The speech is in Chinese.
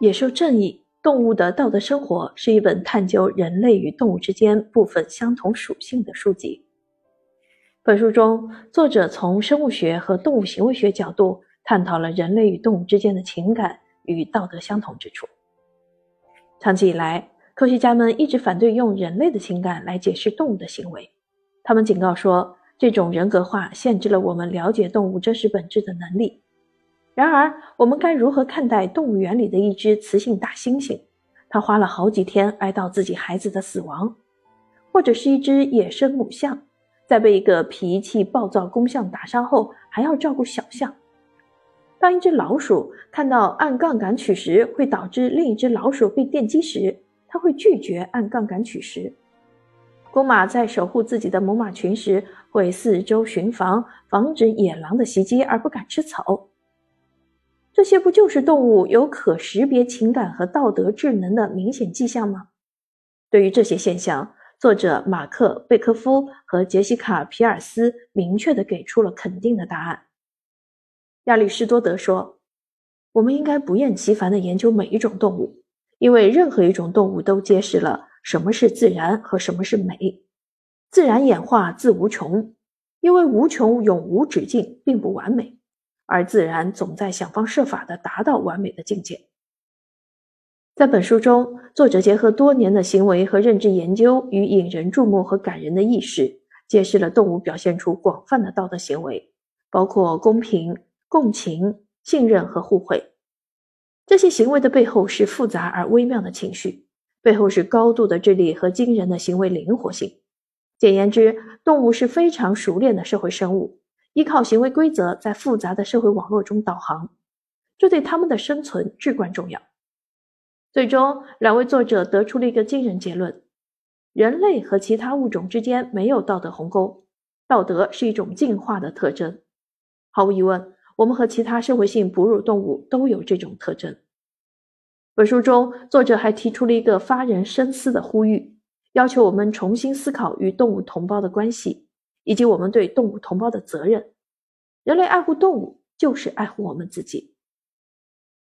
野兽正义：动物的道德生活是一本探究人类与动物之间部分相同属性的书籍。本书中，作者从生物学和动物行为学角度探讨了人类与动物之间的情感与道德相同之处。长期以来，科学家们一直反对用人类的情感来解释动物的行为。他们警告说，这种人格化限制了我们了解动物真实本质的能力。然而，我们该如何看待动物园里的一只雌性大猩猩？它花了好几天哀悼自己孩子的死亡，或者是一只野生母象，在被一个脾气暴躁公象打伤后，还要照顾小象？当一只老鼠看到按杠杆取食会导致另一只老鼠被电击时，它会拒绝按杠杆取食。公马在守护自己的母马群时，会四周巡防，防止野狼的袭击，而不敢吃草。这些不就是动物有可识别情感和道德智能的明显迹象吗？对于这些现象，作者马克·贝科夫和杰西卡·皮尔斯明确地给出了肯定的答案。亚里士多德说：“我们应该不厌其烦地研究每一种动物，因为任何一种动物都揭示了什么是自然和什么是美。自然演化自无穷，因为无穷永无止境，并不完美。”而自然总在想方设法的达到完美的境界。在本书中，作者结合多年的行为和认知研究与引人注目和感人的意识，揭示了动物表现出广泛的道德行为，包括公平、共情、信任和互惠。这些行为的背后是复杂而微妙的情绪，背后是高度的智力和惊人的行为灵活性。简言之，动物是非常熟练的社会生物。依靠行为规则在复杂的社会网络中导航，这对他们的生存至关重要。最终，两位作者得出了一个惊人结论：人类和其他物种之间没有道德鸿沟，道德是一种进化的特征。毫无疑问，我们和其他社会性哺乳动物都有这种特征。本书中，作者还提出了一个发人深思的呼吁，要求我们重新思考与动物同胞的关系。以及我们对动物同胞的责任，人类爱护动物就是爱护我们自己。